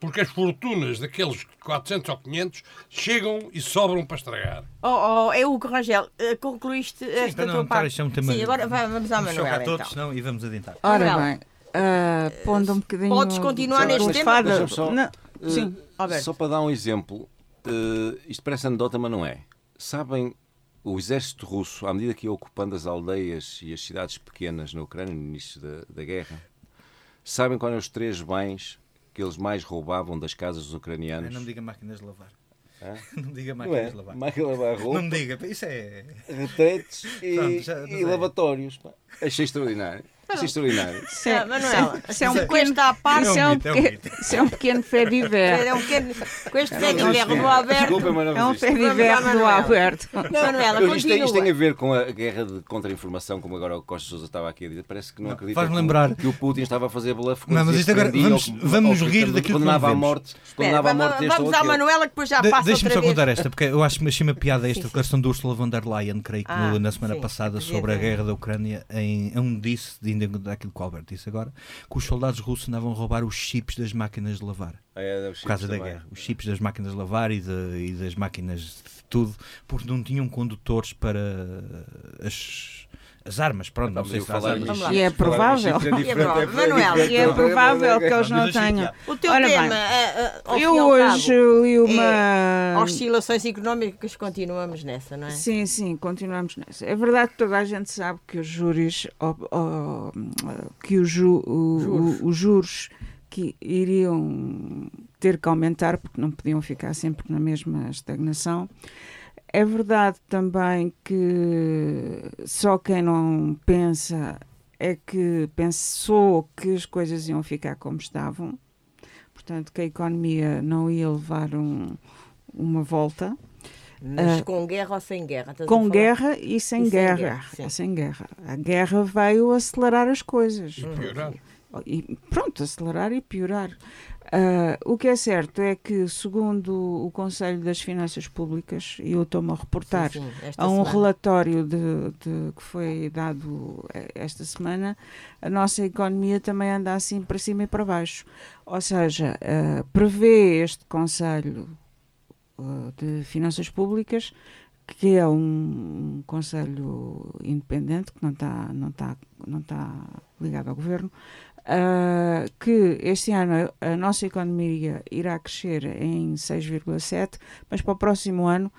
Porque as fortunas daqueles 400 ou 500 chegam e sobram para estragar. Oh, oh, é o Rangel, eh, concluíste esta para não tua entrar, parte. Sim, agora vamos à Vamos chocar Manuela todos, então. não, e vamos adiantar. Ora Manuela. bem, ah, pondo um bocadinho. Podes continuar do- neste tema? só- Não, Sim, Alberto. Só para dar um exemplo, eh, isto parece anedota, mas não é. Sabem, o exército russo, à medida que ia ocupando as aldeias e as cidades pequenas na Ucrânia no início da, da guerra, sabem quais eram os três bens que eles mais roubavam das casas dos ucranianos? Não me diga máquinas de lavar. Hã? Não me diga Não máquinas é? de lavar. Máquina de lavar Não me diga, isso é. retretes e, Pronto, já- e é. lavatórios. pá. Achei extraordinário. Achei extraordinário. isso é, Ah, Manuela, isso é um pequeno. esta à parte, Isso é um mito, é um pequeno, isso é um pequeno fé de ver. é um pequeno, com este de ferro do Alberto. Desculpa, mas não É um fé de Vamos à ver do Manuela. Alberto. Manuela, Isto tem, isto tem a ver com a guerra de contra-informação, como agora o Costa Sousa estava aqui a dizer. Parece que não, Não, acredita faz-me que, o- lembrar- que o Putin estava a fazer bluff. Não, mas isto agora- vamos- ou- vamos que rir daquilo que não vemos. morte. Espera, à morte vamos, à. Manuela que depois já passa Deixa-me só contar esta, porque eu acho que achei-me piada esta declaração do Ursula von der Leyen, creio que Ah, na semana passada, a sobre a guerra da Ucrânia, em, onde disse, de ainda daquilo que o Alberto disse agora, que os soldados russos andavam a roubar os chips das máquinas de lavar. Ah, é, Por causa da também. guerra. Os chips das máquinas de lavar e, de- e das máquinas de tudo, porque não tinham condutores para as, as armas. Pronto, não Vamos sei se falar as armas. Vamos lá. E é provável. é E é provável. é Manuel. E é provável que eles não tenham. O teu Ora bem, tema, ah, ah, ao fim e Eu hoje cabo, li uma. oscilações económicas, continuamos nessa, não é? Sim, sim, continuamos nessa. É verdade que toda a gente sabe que os júris, ó, que o ju- Juros. os juros que iriam ter que aumentar porque não podiam ficar sempre na mesma estagnação. É verdade também que só quem não pensa é que pensou que as coisas iam ficar como estavam, portanto que a economia não ia levar um- uma volta. Mas Ah, com guerra ou sem guerra? Estás a Com falar? guerra e sem, E sem guerra. guerra, sim. É sem guerra. A guerra veio acelerar as coisas. Piorar. E pronto, acelerar e piorar. Ah, o que é certo é que, segundo o Conselho das Finanças Públicas, e eu estou-me a reportar Sim, sim, a um semana. relatório de, de- que foi dado eh, esta semana, a nossa economia também anda assim para cima e para baixo. Ou seja, eh, prevê este Conselho eh, de Finanças Públicas, que é um, um conselho independente, que não está não tá, não tá ligado ao governo, ah, que este ano a, nossa economia irá crescer em 6,7%, mas para o próximo ano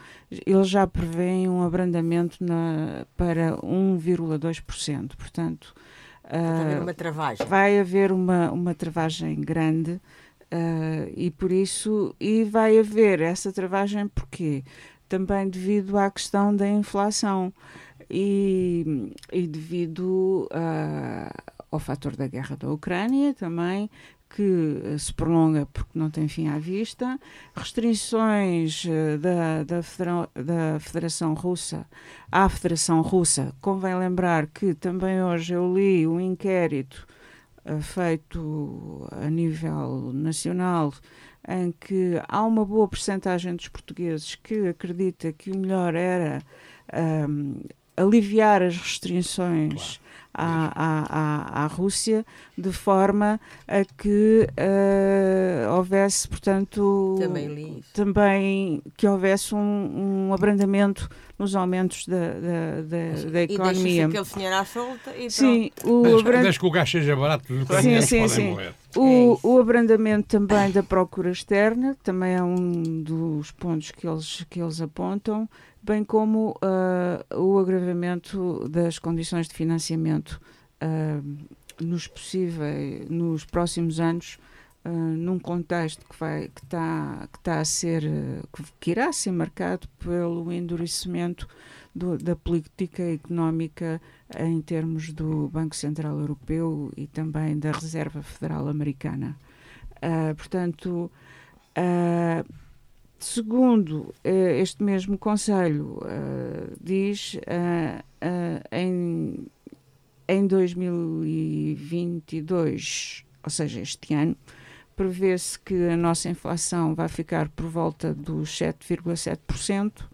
eles já prevêem um abrandamento na, para 1,2%. Portanto, travagem. vai haver uma, uma travagem grande ah, e por isso e vai haver essa travagem porque também devido à questão da inflação e, e devido ah, ao fator da guerra da Ucrânia também que eh, se prolonga porque não tem fim à vista, restrições eh, da, da, Federa- da Federação Russa à Federação Russa. Convém lembrar que também hoje eu li um inquérito eh, feito a nível nacional em que há uma boa percentagem dos portugueses que acredita que o melhor era ahm, aliviar as restrições à, à, à, à Rússia de forma a que eh, houvesse, portanto, Também também que houvesse um, um abrandamento nos aumentos da, da, da, da E deixa-se economia. aquele senhor à solta e Sim, o, Desde, abrand- desde que o gás seja barato, os sim, podem sim. morrer. É o, isso. o abrandamento também da procura externa, que também é um dos pontos que eles, que eles apontam, bem como ah, o agravamento das condições de financiamento ah, nos possíveis, nos próximos anos, uh, num contexto que vai que está que está a ser que, irá ser marcado pelo endurecimento do, da política económica em termos do Banco Central Europeu e também da Reserva Federal Americana. Uh, portanto, uh, segundo uh, este mesmo Conselho, diz em, em 2022, ou seja, este ano, prevê-se que a nossa inflação vai ficar por volta dos 7,7%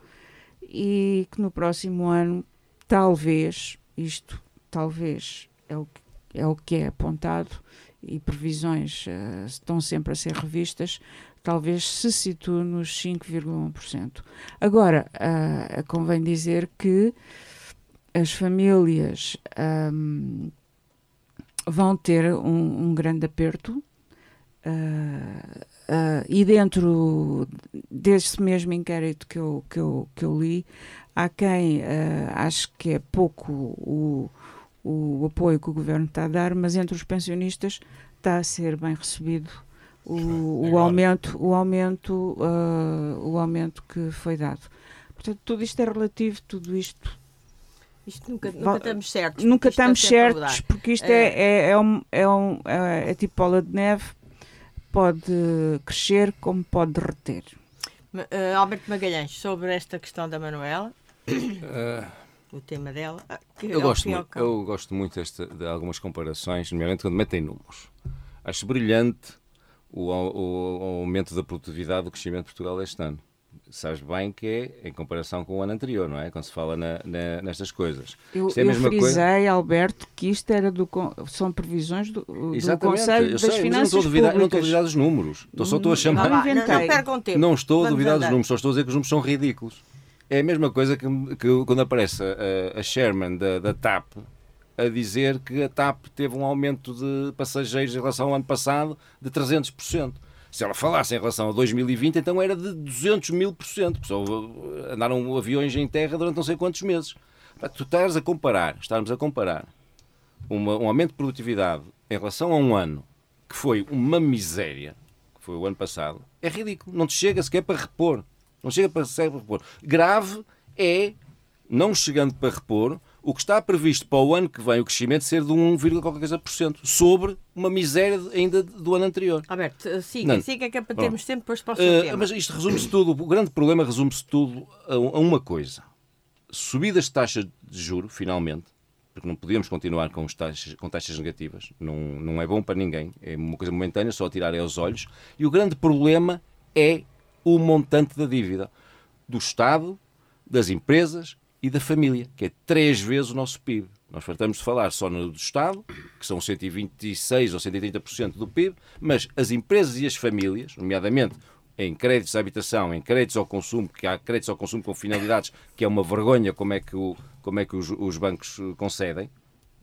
e que no próximo ano, talvez, isto talvez é o que é, o que é apontado e previsões uh, estão sempre a ser revistas, talvez se situe nos 5,1%. Agora, uh, convém dizer que as famílias um, vão ter um, um grande aperto uh, Uh, e dentro desse mesmo inquérito que eu, que eu, que eu li, há quem acho que é pouco o, o apoio que o governo está a dar, mas entre os pensionistas está a ser bem recebido o, o aumento, o aumento, uh, o aumento que foi dado. Portanto, tudo isto é relativo, tudo isto isto nunca, nunca estamos certos. Nunca estamos certos, porque isto é, é, é, um, é, um, é, é tipo bola de neve pode crescer como pode derreter. Uh, Alberto Magalhães, sobre esta questão da Manuela, uh, o tema dela. Eu, gosto muito, eu gosto muito esta, de algumas comparações, nomeadamente quando metem números. Acho brilhante o, o, o aumento da produtividade do crescimento de Portugal este ano sabes bem que é em comparação com o ano anterior, não é? Quando se fala na, na, nestas coisas. Eu, é eu frisei, coisa... Alberto, que isto era do, são previsões do, do Conselho das sei, Finanças não duvidar, Públicas. Não estou a duvidar dos números. Estou, só estou a chamar... Não, não, não, tempo. não estou a duvidar dos números, só estou a dizer que os números são ridículos. É a mesma coisa que, que quando aparece a, a Sherman da, da TAP a dizer que a TAP teve um aumento de passageiros em relação ao ano passado de 300%. Se ela falasse em relação a 2020, então era de 200 mil por cento. Andaram aviões em terra durante não sei quantos meses. Tu estás a comparar, estarmos a comparar uma, um aumento de produtividade em relação a um ano que foi uma miséria, que foi o ano passado, é ridículo. Não te chega sequer para repor. Não chega para, sequer para repor. Grave é, não chegando para repor, o que está previsto para o ano que vem, o crescimento ser de 1, qualquer coisa por cento, sobre uma miséria ainda do ano anterior. Alberto, siga, não. siga que é para termos tempo depois para o seu uh, tema. Mas isto resume-se tudo, o grande problema resume-se tudo a, a, uma coisa. Subidas de taxa de juro, finalmente, porque não podíamos continuar com, taxas, com taxas negativas, não, não é bom para ninguém, é uma coisa momentânea, só tirar é os olhos, e o grande problema é o montante da dívida do Estado, das empresas e da família, que é três vezes o nosso PIB. Nós fartamos de falar só no do Estado, que são 126 ou 130% do PIB, mas as empresas e as famílias, nomeadamente em créditos de habitação, em créditos ao consumo, que há créditos ao consumo com finalidades, que é uma vergonha como é que, o, como é que os, os bancos concedem,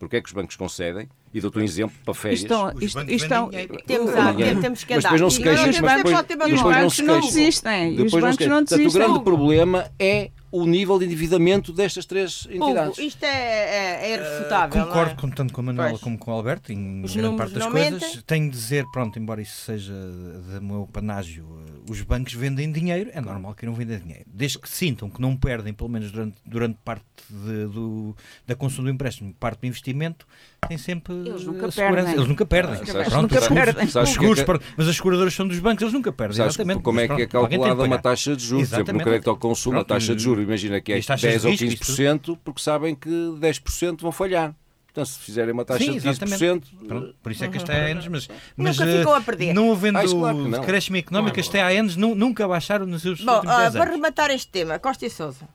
porque é que os bancos concedem, e dou-te um exemplo para férias. Estão, isto, estão, temos, temos que mas depois não se queixam, os bancos não desistem. Os bancos não desistem. o grande problema é o nível de endividamento destas três entidades. Hugo, isto é, é, é irrefutável. Uh, concordo é? com, tanto com a Manuela pois. como com o Alberto, em Os grande parte das coisas. Mentem. Tenho de dizer, pronto, embora isso seja do meu panágio, uh, os bancos vendem dinheiro, é normal que não vendam dinheiro. Desde que sintam que não perdem, pelo menos durante, durante parte de, do, da consumo do empréstimo, parte do investimento, tem sempre eles nunca perdem. Eles nunca perdem. Ah, Pronto, nunca seguros, perdem. Seguros, que... mas as seguradoras são dos bancos, eles nunca perdem. Sabes exatamente. Como é que é calculada uma taxa de juros? Sempre no crédito ao consumo, Pronto, a taxa de juros, imagina que é 10 ou 15%, porque sabem que 10% vão falhar. Portanto, se fizerem uma taxa Sim, de 15%. Pronto, por isso é que está há anos, mas, mas nunca ficou a perder. não havendo ah, claro decréscimo económico, até há anos nunca baixaram nos seus Bom, últimos uh, Para rematar este tema, Costa e Souza.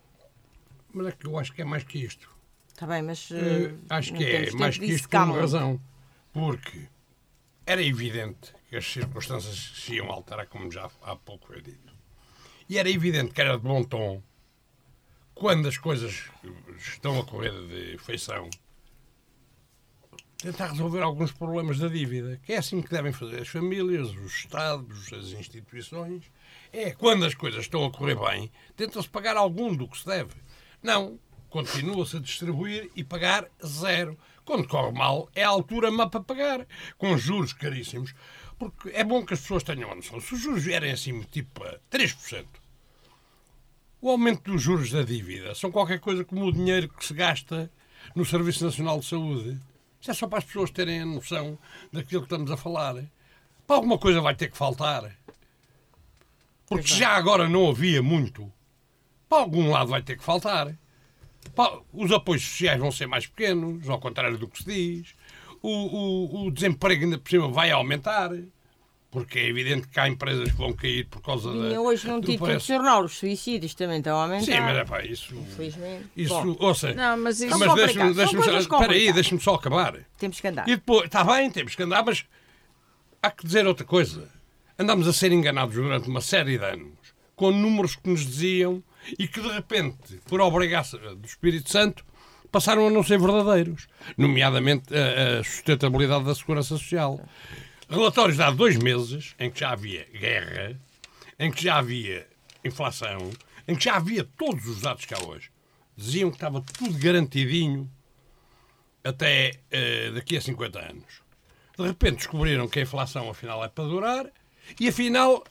Mas é que eu acho que é mais que isto. Está bem, mas. Uh, acho que é mais que isto por uma razão. Porque era evidente que as circunstâncias se iam alterar, como já há pouco foi dito. E era evidente que era de bom tom quando as coisas estão a correr de feição, tentar resolver alguns problemas da dívida, que é assim que devem fazer as famílias, os Estados, as instituições. É quando as coisas estão a correr bem, tenta-se pagar algum do que se deve. Não, continua-se a distribuir e pagar zero, Quando corre mal, é a altura má para pagar, com juros caríssimos. Porque é bom que as pessoas tenham a noção. Se os juros vierem assim, tipo a 3%, o aumento dos juros da dívida são qualquer coisa como o dinheiro que se gasta no Serviço Nacional de Saúde. Isso é só para as pessoas terem a noção daquilo que estamos a falar. Para alguma coisa vai ter que faltar. Porque já agora não havia muito. Para algum lado vai ter que faltar. Os apoios sociais vão ser mais pequenos, ao contrário do que se diz. O, o, o desemprego ainda por cima vai aumentar. Porque é evidente que há empresas que vão cair por causa Vinha da. hoje num título de jornal, os suicídios também estão a aumentar. Sim, mas é pá, isso. Infelizmente. Isso, Bom, ouça. Não, mas isso mas deixa-me deixa só. Espera aí, deixa-me só acabar. Temos que andar. E depois, está bem, temos que andar, mas há que dizer outra coisa. Andamos a ser enganados durante uma série de anos com números que nos diziam e que de repente, por obrigação do Espírito Santo, passaram a não ser verdadeiros, nomeadamente a, a sustentabilidade da segurança social. Relatórios de há dois meses, em que já havia guerra, em que já havia inflação, em que já havia todos os dados que há hoje, diziam que estava tudo garantidinho até uh, daqui a 50 anos. De repente descobriram que a inflação afinal é para durar e afinal,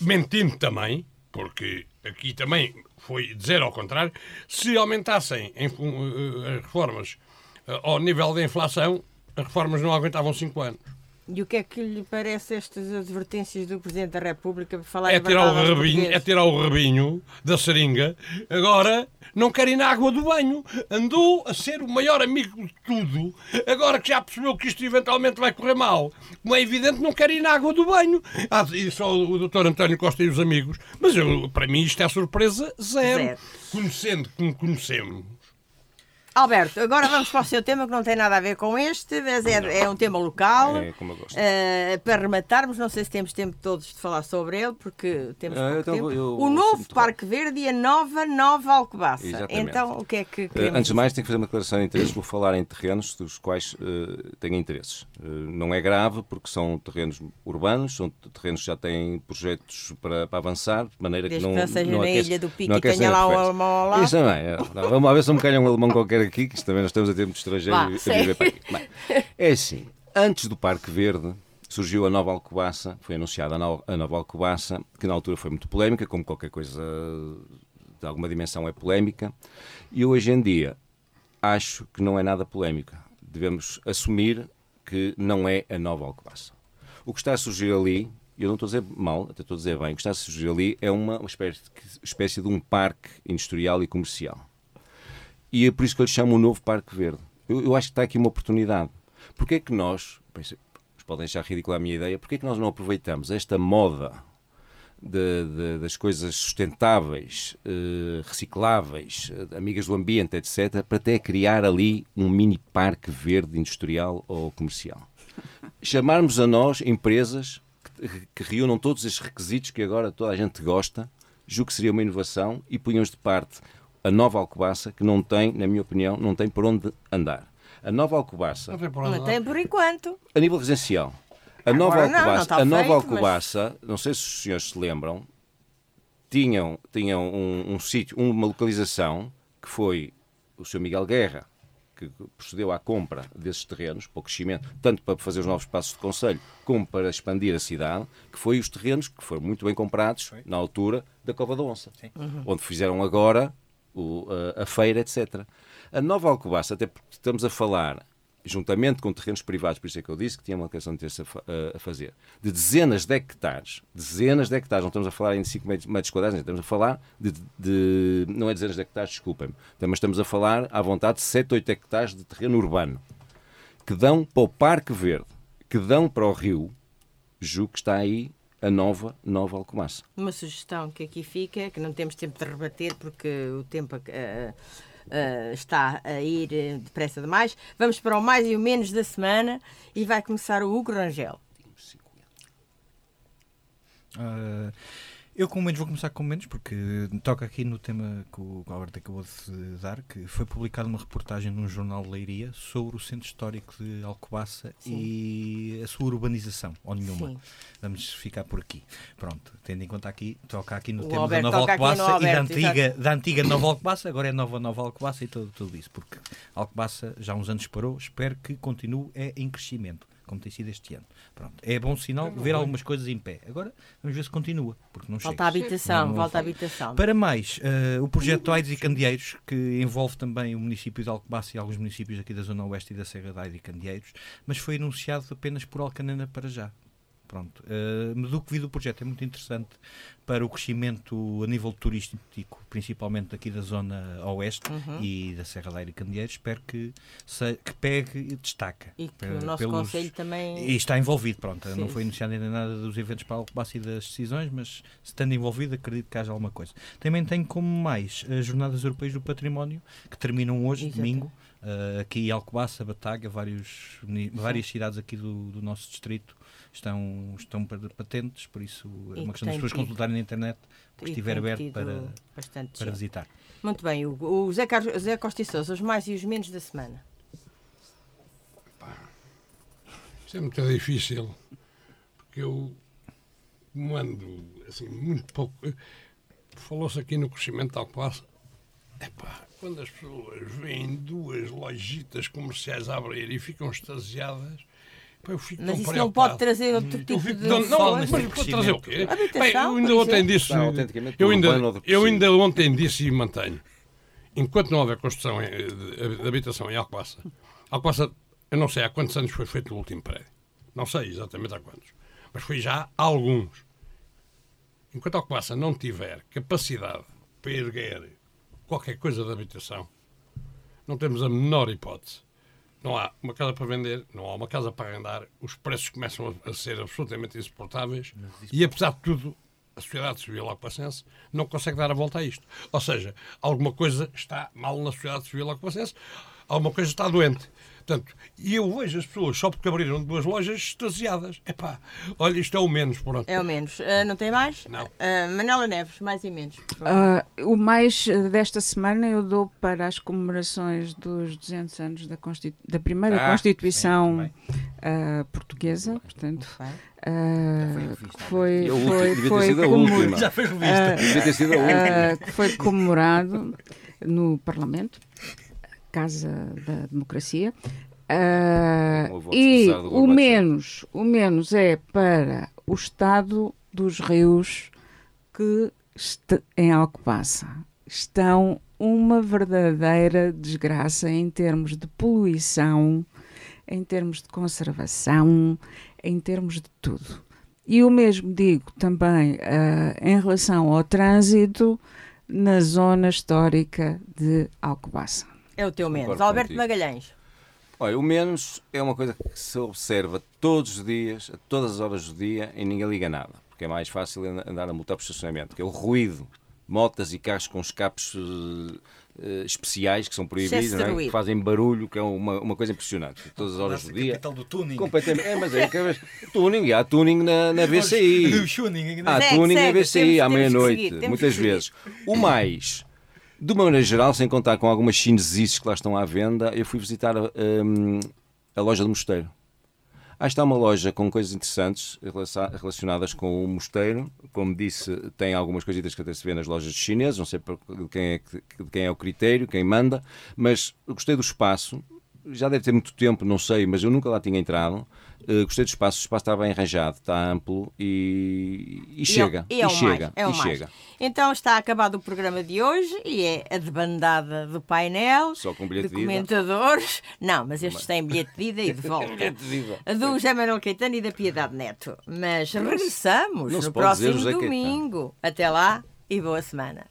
mentindo também, porque aqui também foi dizer ao contrário, se aumentassem em, uh, as reformas uh, ao nível da inflação, as reformas não aguentavam 5 anos. E o que é que lhe parece estas advertências do Presidente da República para falar é tirar o rabinho É tirar o rabinho da seringa. Agora não quer ir na água do banho. Andou a ser o maior amigo de tudo. Agora que já percebeu que isto eventualmente vai correr mal, como é evidente, não quer ir na água do banho. Ah, e só o doutor António Costa e os amigos. Mas eu, para mim isto é surpresa zero. zero. Conhecendo como conhecemos Alberto, agora vamos para o seu tema que não tem nada a ver com este, mas é, é um tema local. É como eu gosto. Uh, para rematarmos, não sei se temos tempo todos de falar sobre ele, porque temos uh, pouco então, tempo. Eu, o novo Parque Verde e a nova Nova Alcobaça. Exatamente. Então, o que é que uh, Antes de mais, tenho que fazer uma declaração de interesse. Vou falar em terrenos dos quais uh, tenho interesses. não é grave, porque são terrenos urbanos, são terrenos que já têm projetos para, para avançar, de maneira Desde que não. Que não seja não na ilha do Pico e tenha lá o alemão ao lado. Isso também. É. Vamos ver se me calha um alemão qualquer aqui, que também nós estamos a ter muito estrangeiro Vá, a viver para aqui. É assim, antes do Parque Verde surgiu a nova Alcobaça, foi anunciada a nova Alcobaça, que na altura foi muito polémica, como qualquer coisa de alguma dimensão é polémica, e hoje em dia acho que não é nada polémica. Devemos assumir que não é a nova Alcobaça. O que está a surgir ali, eu não estou a dizer mal, até estou a dizer bem, o que está a surgir ali é uma, espécie de um parque industrial e comercial e é por isso que eu lhe chamo o novo Parque Verde. Eu, eu acho que está aqui uma oportunidade. Porque é que nós, podem achar ridícula a minha ideia, porque é que nós não aproveitamos esta moda de, de, das coisas sustentáveis, eh, recicláveis, eh, amigas do ambiente, etc., para até criar ali um mini parque verde industrial ou comercial. Chamarmos a nós empresas que, que reúnam todos estes requisitos que agora toda a gente gosta, julgo que seria uma inovação e punhamos de parte a nova Alcobaça, que não tem, na minha opinião, não tem por onde andar. A nova Alcobaça... Não tem por, não tem por enquanto. A nível residencial. A nova Agora, Alcobaça, não, não a nova feito, Alcobaça mas... não sei se os senhores se lembram, tinham, tinham um, um sítio, uma localização que foi o Sr. Miguel Guerra, que procedeu à compra desses terrenos para o crescimento, tanto para fazer os novos passos de conselho, como para expandir a cidade, que foi os terrenos que foram muito bem comprados na altura da Cova da Onça, uhum. onde fizeram agora o, a, a, feira, etc. A nova Alcobaça, até porque estamos a falar, juntamente com terrenos privados, por isso é que eu disse que tinha uma questão de ter-se a, a, fazer, de dezenas de hectares, dezenas de hectares, não estamos a falar em 5 metros quadrados, estamos a falar de, de, não é dezenas de hectares, desculpem-me, mas estamos a falar à vontade de 7, 8 hectares de terreno urbano, que dão para o Parque Verde, que dão para o rio, julgo que está aí a nova, nova Alcobaça. Uma sugestão que aqui fica, que não temos tempo de rebater porque o tempo uh, uh, está a ir eh, depressa demais. Vamos para o mais e o menos da semana e vai começar o Hugo Rangel. Uh, Eu com menos vou começar com menos porque toca aqui no tema que o Alberto acabou de dar, que foi publicada uma reportagem num jornal de Leiria sobre o centro histórico de Alcobaça Sim. e a sua urbanização, ou nenhuma. Sim. Vamos ficar por aqui. Pronto, tendo em conta aqui, toca aqui no o tema Alberto da Nova Alcobaça e da antiga, da antiga Nova Alcobaça, agora é Nova Nova Alcobaça e tudo, tudo isso, porque Alcobaça já há uns anos parou, espero que continue é em crescimento como tem sido este ano. Pronto. É bom sinal é ver algumas coisas em pé. Agora, vamos ver se continua, porque não Volta à habitação, não, volta à habitação. Para mais, uh, o projeto Aides e Candeeiros, que envolve também o município de Alcobaça e alguns municípios aqui da zona oeste e da Serra de Aides e Candeeiros, mas foi anunciado apenas por Alcanena para já. Pronto. Uh, mas do que vi do projeto é muito interessante para o crescimento a nível turístico, principalmente aqui da zona oeste uhum. e da Serra da e Candeeiros. Espero que, se, que pegue e destaca. E que para, o nosso pelos, Conselho também. E está envolvido, pronto. Sim. Não foi anunciado ainda nada dos eventos para Alcobaça e das decisões, mas estando envolvido, acredito que haja alguma coisa. Também tenho como mais as Jornadas Europeias do Património, que terminam hoje, Exato. domingo. Uh, aqui Alcobaça, Bataga, vários, várias cidades aqui do, do nosso distrito estão, estão patentes, por isso é uma questão das pessoas consultarem na internet, porque estiver aberto para, para visitar. Muito bem, o, o Zé, Carlos, Zé Costa e Sousa, os mais e os menos da semana. isso é muito difícil, porque eu mando assim, muito pouco. Falou-se aqui no crescimento tal passo. Epá, quando as pessoas veem duas lojitas comerciais a abrir e ficam extasiadas, Pá, mas isso não pode trazer outro tipo fico, de não, não, mas pode trazer o quê? Bem, eu ainda ontem disse, eu ainda, eu ainda ontem disse e mantenho, enquanto não houver construção de habitação em Alcobaça, Alcobaça, eu não sei há quantos anos foi feito o último prédio, não sei exatamente há quantos, mas foi já há alguns. Enquanto Alcobaça não tiver capacidade para erguer qualquer coisa de habitação, não temos a menor hipótese não há uma casa para vender, não há uma casa para arrendar, os preços começam a, ser absolutamente insuportáveis e, apesar de tudo, a sociedade civil alcobacense não consegue dar a volta a isto. Ou seja, alguma coisa está mal na sociedade civil alcobacense, alguma coisa está doente. Portanto, e eu vejo as pessoas só porque abriram duas lojas extasiadas. Epá, olha, isto é o menos, pronto. É o menos. Uh, não tem mais? Não. Uh, Manela Neves, mais e menos. Uh, o mais desta semana eu dou para as comemorações dos 200 anos da, Constitu da primeira ah, Constituição sim, portuguesa, portanto. Uh, foi, foi, foi, foi Já foi revista. Uh, devia ter sido a última. Uh, foi comemorado no Parlamento Casa da Democracia. Uh, e o menos, o menos é para o estado dos rios que em Alcobaça estão uma verdadeira desgraça em termos de poluição, em termos de conservação, em termos de tudo. E o mesmo digo também uh, em relação ao trânsito na zona histórica de Alcobaça. É o teu menos. Alberto contigo. Magalhães. Olha, o menos é uma coisa que se observa todos os dias, a todas as horas do dia, e ninguém liga nada. Porque é mais fácil andar a multar por estacionamento. Que é o ruído. Motas e carros com escapes uh, especiais que são proibidos, é? que fazem barulho, que é uma, uma coisa impressionante. Todas as horas do dia. do tuning. Completamente. É, mas é que tuning. Há tuning na, na VCI. Há tuning na VCI à meia-noite, muitas vezes. O mais de uma maneira geral, sem contar com algumas chinesices que lá estão à venda, eu fui visitar um, a loja do mosteiro. Ah, está uma loja com coisas interessantes relacionadas com o mosteiro. Como disse, tem algumas coisitas que até se vê nas lojas chinesas, não sei de quem, é, de quem é o critério, quem manda, mas gostei do espaço. Já deve ter muito tempo, não sei, mas eu nunca lá tinha entrado. Uh, gostei do espaço, o espaço está bem arranjado, está amplo e, e, e chega. É, é e chega. É e chega. Então está acabado o programa de hoje e é a debandada do painel. Só com bilhete de, de comentadores. Não, mas estes têm bilhete de ida e de volta. Do José Manuel Caetano e da Piedade Neto. Mas regressamos no próximo domingo. Até lá e boa semana.